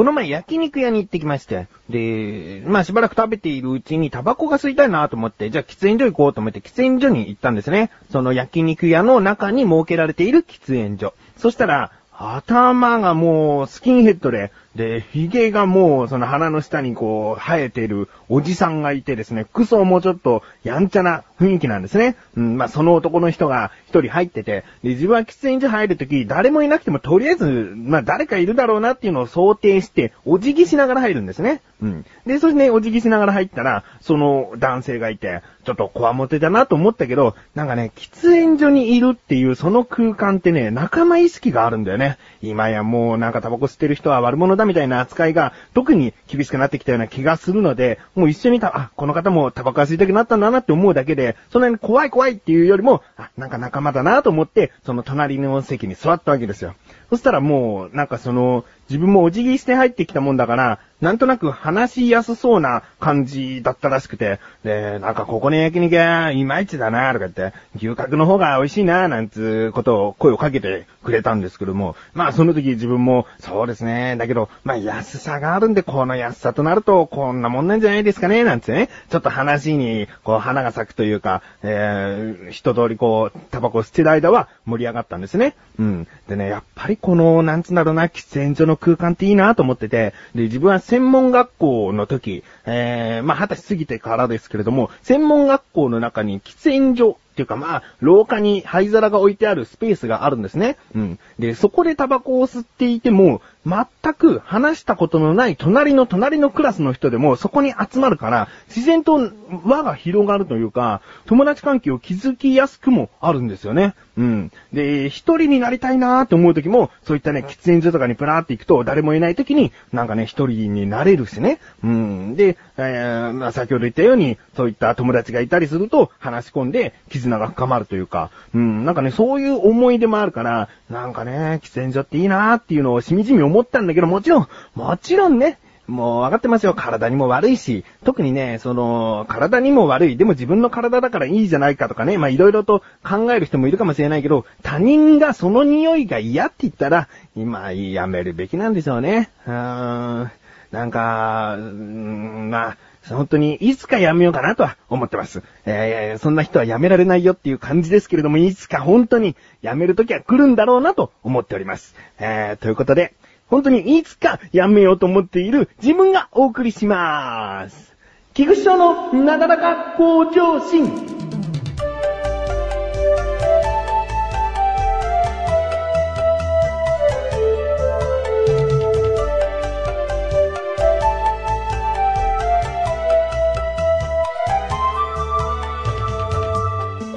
この前焼肉屋に行ってきまして、で、まあしばらく食べているうちにタバコが吸いたいなと思って、じゃあ喫煙所行こうと思って喫煙所に行ったんですね。その焼肉屋の中に設けられている喫煙所。そしたら、頭がもうスキンヘッドで、で、髭がもうその鼻の下にこう生えてるおじさんがいてですね、服装もうちょっとやんちゃな雰囲気なんですね。うん、まあその男の人が一人入ってて、で、自分は喫煙所入るとき誰もいなくてもとりあえず、まあ誰かいるだろうなっていうのを想定して、お辞儀しながら入るんですね。うん。で、そしてね、お辞儀しながら入ったら、その男性がいて、ちょっとこわもてだなと思ったけど、なんかね、喫煙所にいるっていうその空間ってね、仲間意識があるんだよね。今やもうなんかタバコ吸ってる人は悪者だみたいな扱いが特に厳しくなってきたような気がするので、もう一緒にた、あ、この方もタバコ吸いたくなったんだなって思うだけで、そんなに怖い怖いっていうよりも、あ、なんか仲間だなと思って、その隣の席に座ったわけですよ。そしたらもう、なんかその、自分もお辞儀して入ってきたもんだから、なんとなく話しやすそうな感じだったらしくて、で、なんかここの焼肉屋、いまいちだな、とか言って、牛角の方が美味しいな、なんつうことを声をかけてくれたんですけども、まあその時自分も、そうですね、だけど、まあ安さがあるんで、この安さとなると、こんなもんなんじゃないですかね、なんつってね、ちょっと話に、こう花が咲くというか、えー、一通りこう、タバコ吸ってる間は盛り上がったんですね。うん。でね、やっぱりこの、なんつうんだろうな、喫煙所の空間っていいなと思ってて、で、自分は専門学校の時、えー、まあ、二十歳過ぎてからですけれども、専門学校の中に喫煙所っていうかまあ、廊下に灰皿が置いてあるスペースがあるんですね。うん。で、そこでタバコを吸っていても、全く話したことのない隣の隣のクラスの人でもそこに集まるから、自然と輪が広がるというか、友達関係を築きやすくもあるんですよね。うん。で、一人になりたいなーって思う時も、そういったね、喫煙所とかにプラーって行くと、誰もいない時に、なんかね、一人になれるしね。うん。で、えー、まあ、先ほど言ったように、そういった友達がいたりすると、話し込んで、絆が深まるというか、うん、なんかね、そういう思い出もあるから、なんかね、喫煙所っていいなーっていうのをしみじみ思ったんだけど、もちろん、もちろんね、もう分かってますよ。体にも悪いし、特にね、その、体にも悪い。でも自分の体だからいいじゃないかとかね。まあいろいろと考える人もいるかもしれないけど、他人がその匂いが嫌って言ったら、今やめるべきなんでしょうね。うーん。なんか、うーんまあ、本当にいつかやめようかなとは思ってます。えー、そんな人はやめられないよっていう感じですけれども、いつか本当にやめるときは来るんだろうなと思っております。えー、ということで、本当にいつかやめようと思っている自分がお送りしまーす。菊池翔のなだらか向上心。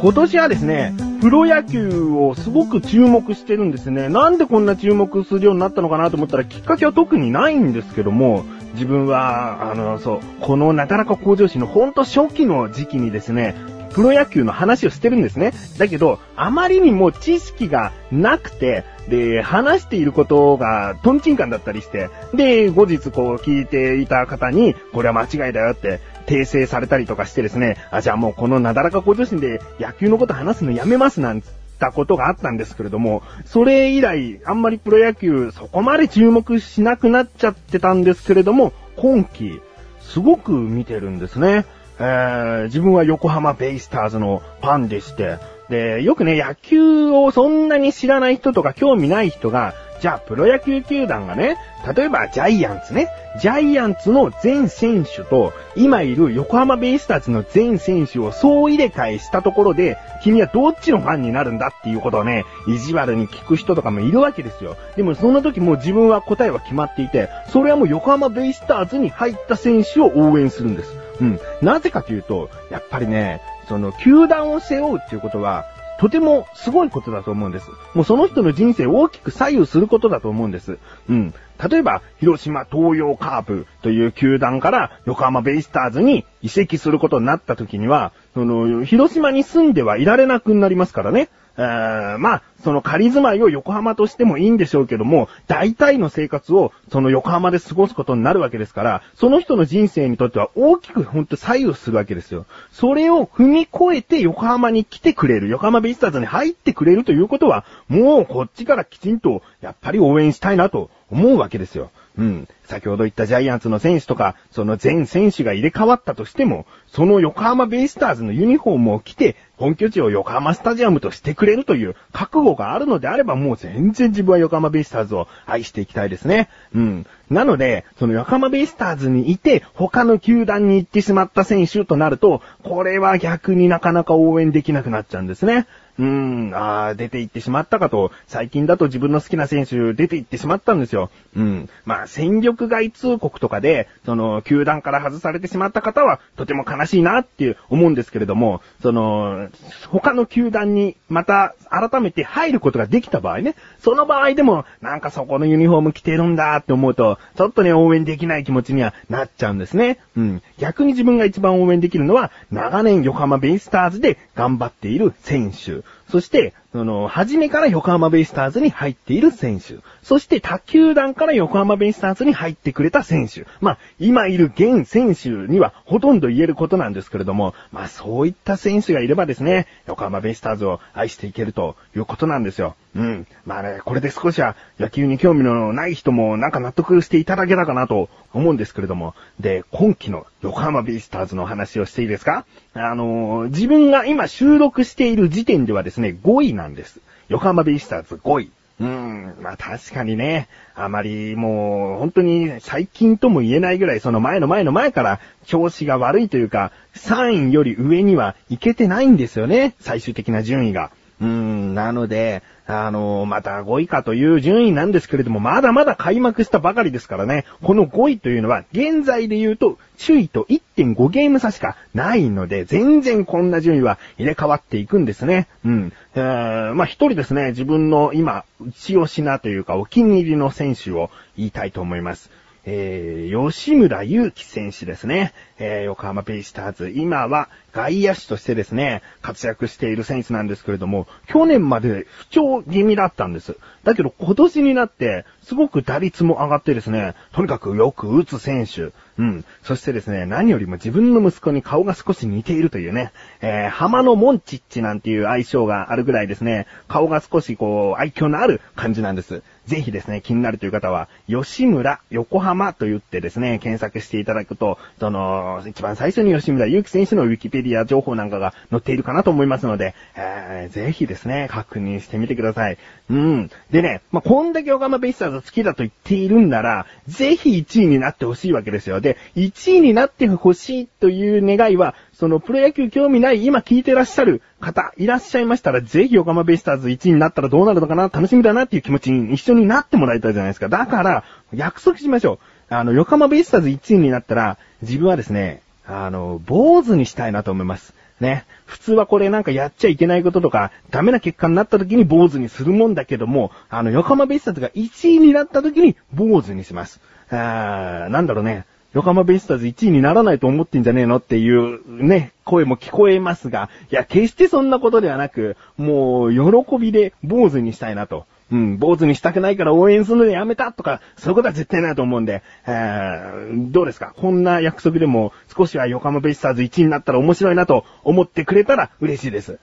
今年はですね、プロ野球をすごく注目してるんですね。なんでこんな注目するようになったのかなと思ったらきっかけは特にないんですけども、自分は、あの、そう、このなだらか向上心のほんと初期の時期にですね、プロ野球の話をしてるんですね。だけど、あまりにも知識がなくて、で、話していることがトンチンカンだったりして、で、後日こう聞いていた方に、これは間違いだよって、訂正されたりとかしてですね、あ、じゃあもうこのなだらか向上心で野球のこと話すのやめますなんつったことがあったんですけれども、それ以来、あんまりプロ野球そこまで注目しなくなっちゃってたんですけれども、今季、すごく見てるんですね。えー、自分は横浜ベイスターズのファンでして、で、よくね、野球をそんなに知らない人とか興味ない人が、じゃあプロ野球球団がね、例えばジャイアンツね、ジャイアンツの全選手と、今いる横浜ベイスターズの全選手を総入れ替えしたところで、君はどっちのファンになるんだっていうことをね、意地悪に聞く人とかもいるわけですよ。でもその時もう自分は答えは決まっていて、それはもう横浜ベイスターズに入った選手を応援するんです。うん。なぜかというと、やっぱりね、その、球団を背負うっていうことは、とてもすごいことだと思うんです。もうその人の人生を大きく左右することだと思うんです。うん。例えば、広島東洋カープという球団から横浜ベイスターズに移籍することになった時には、その、広島に住んではいられなくなりますからね。まあ、その仮住まいを横浜としてもいいんでしょうけども、大体の生活をその横浜で過ごすことになるわけですから、その人の人生にとっては大きく本当左右するわけですよ。それを踏み越えて横浜に来てくれる、横浜ベイスターズに入ってくれるということは、もうこっちからきちんとやっぱり応援したいなと思うわけですよ。うん。先ほど言ったジャイアンツの選手とか、その全選手が入れ替わったとしても、その横浜ベイスターズのユニフォームを着て、本拠地を横浜スタジアムとしてくれるという覚悟があるのであれば、もう全然自分は横浜ベイスターズを愛していきたいですね。うん。なので、その横浜ベイスターズにいて、他の球団に行ってしまった選手となると、これは逆になかなか応援できなくなっちゃうんですね。うーん、ああ、出て行ってしまったかと、最近だと自分の好きな選手出て行ってしまったんですよ。うん。まあ、戦力外通告とかで、その、球団から外されてしまった方は、とても悲しいなって思うんですけれども、その、他の球団にまた改めて入ることができた場合ね、その場合でも、なんかそこのユニフォーム着てるんだって思うと、ちょっとね、応援できない気持ちにはなっちゃうんですね。うん。逆に自分が一番応援できるのは、長年横浜ベイスターズで頑張っている選手。そして、その、初めから横浜ベイスターズに入っている選手。そして他球団から横浜ベイスターズに入ってくれた選手。まあ、今いる現選手にはほとんど言えることなんですけれども、まあそういった選手がいればですね、横浜ベイスターズを愛していけるということなんですよ。うん。まあね、これで少しは野球に興味のない人もなんか納得していただけたかなと思うんですけれども、で、今季の横浜ベイスターズの話をしていいですか？あのー自分が今収録している時点ではですね、5位なんです。横浜ベイスターズ5位。うーん、まあ確かにね、あまりもう本当に最近とも言えないぐらいその前の前の前から調子が悪いというか、3位より上にはいけてないんですよね、最終的な順位が。うーん、なので、あのまた5位かという順位なんですけれども、まだまだ開幕したばかりですからね、この5位というのは、現在で言うと、首位と1.5ゲーム差しかないので、全然こんな順位は入れ替わっていくんですね。うん。えー、まあ一人ですね、自分の今、一押しなというか、お気に入りの選手を言いたいと思います。えー、吉村祐希選手ですね。えー、横浜ベイスターズ。今は外野手としてですね、活躍している選手なんですけれども、去年まで不調気味だったんです。だけど今年になって、すごく打率も上がってですね、とにかくよく打つ選手。うん。そしてですね、何よりも自分の息子に顔が少し似ているというね、えー、浜のモンチッチなんていう愛称があるぐらいですね、顔が少しこう、愛嬌のある感じなんです。ぜひですね、気になるという方は、吉村横浜と言ってですね、検索していただくと、その、一番最初に吉村祐希選手のウィキペディア情報なんかが載っているかなと思いますので、えー、ぜひですね、確認してみてください。うん。でね、まあ、こんだけ横浜ベイスターズ好きだと言っているんなら、ぜひ1位になってほしいわけですよ。で、1位になってほしいという願いは、そのプロ野球興味ない今聞いてらっしゃる方いらっしゃいましたら、ぜひ横浜ベイスターズ1位になったらどうなるのかな楽しみだなっていう気持ちに一緒になってもらいたいじゃないですか。だから、約束しましょう。あの、横浜ベイスターズ1位になったら、自分はですね、あの、坊主にしたいなと思います。ね。普通はこれなんかやっちゃいけないこととか、ダメな結果になった時に坊主にするもんだけども、あの、横浜ベイスターズが1位になった時に坊主にします。あーなんだろうね。横浜ベイスターズ1位にならないと思ってんじゃねえのっていうね、声も聞こえますが、いや、決してそんなことではなく、もう、喜びで坊主にしたいなと。うん、坊主にしたくないから応援するのでやめたとか、そういうことは絶対ないと思うんで、えー、どうですか？こんな約束でも少しは横浜ベイスターズ1位になったら面白いなと思ってくれたら嬉しいです。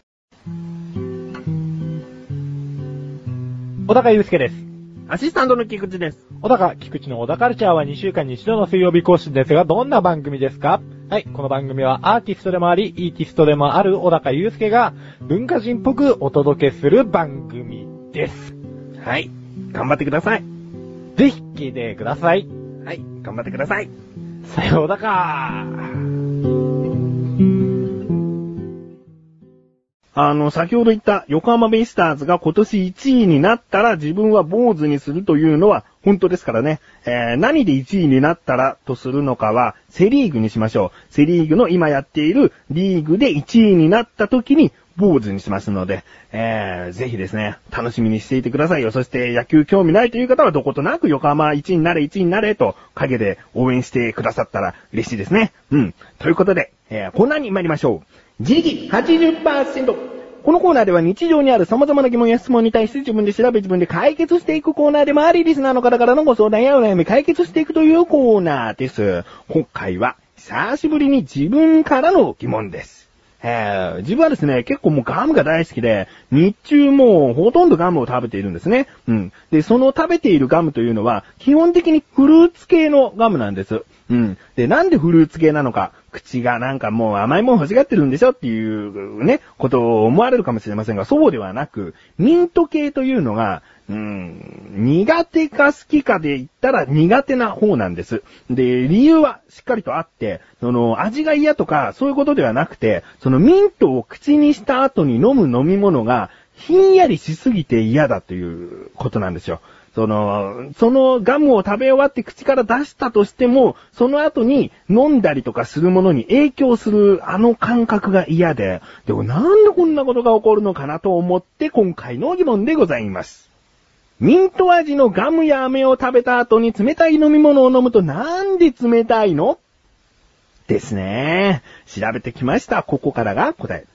小高祐介です。アシスタントの菊池です。小高、菊池の小高カルチャーは2週間に1度の水曜日更新ですが、どんな番組ですか？はい、この番組はアーティストでもあり、イーティストでもある小高祐介が文化人っぽくお届けする番組です。はい。頑張ってください。ぜひ聞いてください。はい。頑張ってください。さようだかあの、先ほど言った横浜ベイスターズが今年1位になったら自分は坊主にするというのは本当ですからね。えー、何で1位になったらとするのかはセリーグにしましょう。セリーグの今やっているリーグで1位になった時に坊主にしますので、えー、ぜひですね、楽しみにしていてくださいよ。そして野球興味ないという方はどことなく横浜1位になれ1位になれと陰で応援してくださったら嬉しいですね。うん。ということで、えー、コーナーに参りましょう。自力80%。このコーナーでは日常にある様々な疑問や質問に対して自分で調べ自分で解決していくコーナーでもあり、リスナーの方からのご相談やお悩み解決していくというコーナーです。今回は久しぶりに自分からの疑問です。えー、自分はですね、結構もうガムが大好きで、日中もうほとんどガムを食べているんですね。うん。で、その食べているガムというのは、基本的にフルーツ系のガムなんです。うん。で、なんでフルーツ系なのか、口がなんかもう甘いもん欲しがってるんでしょっていうね、ことを思われるかもしれませんが、そうではなく、ミント系というのが、うん、苦手か好きかで言ったら苦手な方なんです。で、理由はしっかりとあって、その味が嫌とかそういうことではなくて、そのミントを口にした後に飲む飲み物がひんやりしすぎて嫌だということなんですよ。その、そのガムを食べ終わって口から出したとしても、その後に飲んだりとかするものに影響するあの感覚が嫌で、でもなんでこんなことが起こるのかなと思って今回の疑問でございます。ミント味のガムや飴を食べた後に冷たい飲み物を飲むとなんで冷たいの？ですね。調べてきました。ここからが答え。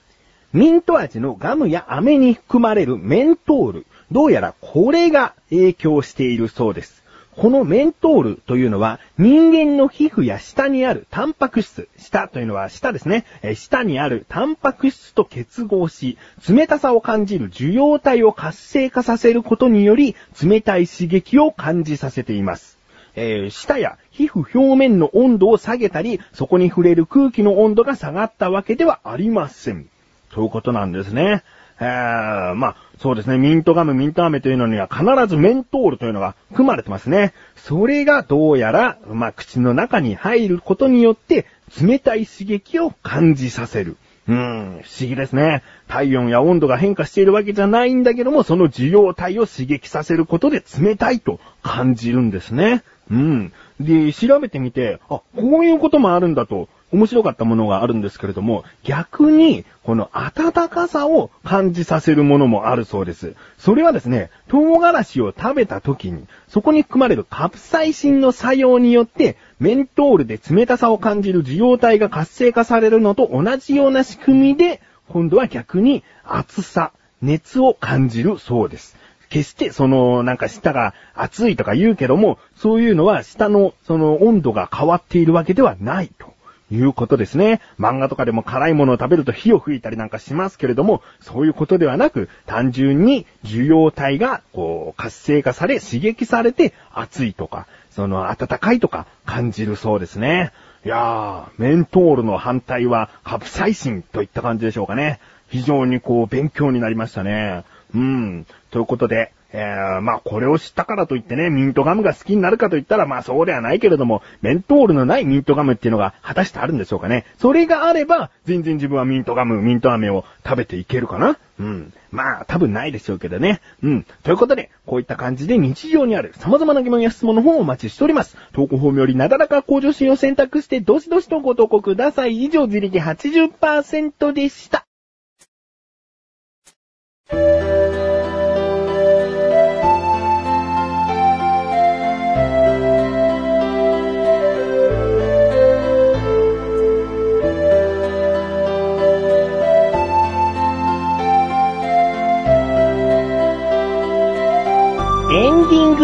ミント味のガムや飴に含まれるメントール。どうやらこれが影響しているそうです。このメントールというのは人間の皮膚や下にあるタンパク質、下というのは下ですね、下にあるタンパク質と結合し、冷たさを感じる受容体を活性化させることにより、冷たい刺激を感じさせています。えー、舌や皮膚表面の温度を下げたり、そこに触れる空気の温度が下がったわけではありません。ということなんですね。えー、まあ、そうですね、ミントガム、ミント飴というのには必ずメントールというのが含まれてますね。それがどうやら、まあ、口の中に入ることによって、冷たい刺激を感じさせる。うん、不思議ですね。体温や温度が変化しているわけじゃないんだけども、その受容体を刺激させることで冷たいと感じるんですね。うん。で、調べてみて、あ、こういうこともあるんだと面白かったものがあるんですけれども、逆に、この暖かさを感じさせるものもあるそうです。それはですね、唐辛子を食べた時に、そこに含まれるカプサイシンの作用によって、メントールで冷たさを感じる受容体が活性化されるのと同じような仕組みで、今度は逆に暑さ、熱を感じるそうです。決してその、なんか舌が熱いとか言うけども、そういうのは舌のその温度が変わっているわけではないと。いうことですね。漫画とかでも辛いものを食べると火を吹いたりなんかしますけれども、そういうことではなく、単純に受容体が、こう、活性化され、刺激されて、熱いとか、その、暖かいとか、感じるそうですね。いやー、メントールの反対は、カプサイシンといった感じでしょうかね。非常にこう、勉強になりましたね。うん。ということで、えー、まあこれを知ったからといってね、ミントガムが好きになるかといったら、まあそうではないけれども、メントールのないミントガムっていうのが果たしてあるんでしょうかね。それがあれば、全然自分はミントガム、ミント飴を食べていけるかなうん。まあ多分ないでしょうけどね。うん。ということで、こういった感じで日常にある様々な疑問や質問の方をお待ちしております。投稿フォームよりなだらか向上心を選択して、どしどしとご投稿ください。以上、自力80%でした。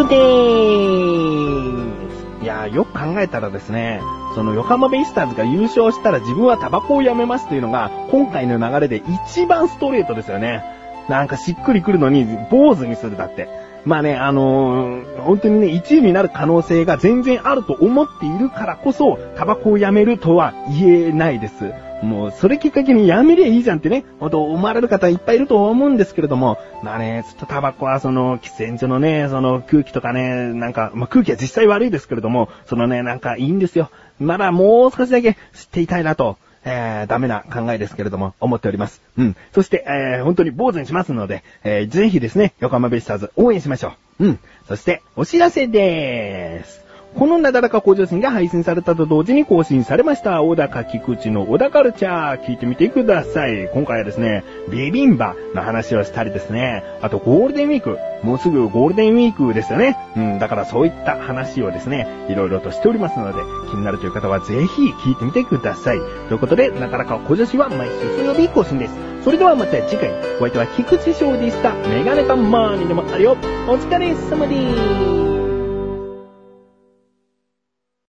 グでーす。いやー、よく考えたらですね、その横浜ベイスターズが優勝したら自分はタバコをやめますというのが、今回の流れで一番ストレートですよね。なんかしっくりくるのに、坊主にするだって。まあね、あのー、本当にね、1位になる可能性が全然あると思っているからこそ、タバコをやめるとは言えないです。もう、それきっかけにやめりゃいいじゃんってね、ほんと思われる方いっぱいいると思うんですけれども、まあね、ちょっとタバコはその、喫煙所のね、その空気とかね、なんか、まあ空気は実際悪いですけれども、そのね、なんかいいんですよ。まだもう少しだけ知っていたいなと。えー、ダメな考えですけれども、思っております。うん。そして、えー、本当に坊主にしますので、えー、ぜひですね、横浜ベイスターズ応援しましょう。うん。そして、お知らせでーす。このなだらか向上心が配信されたと同時に更新されました。小高菊池の小高カルチャー、聞いてみてください。今回はですね、ビビンバの話をしたりですね、あとゴールデンウィーク、もうすぐゴールデンウィークですよね。うん、だからそういった話をですね、いろいろとしておりますので、気になるという方はぜひ聞いてみてください。ということで、なだらか向上心は毎週水曜日更新です。それではまた次回、お相手は菊池翔でした。メガネタマーニでもあるよ。お疲れ様です。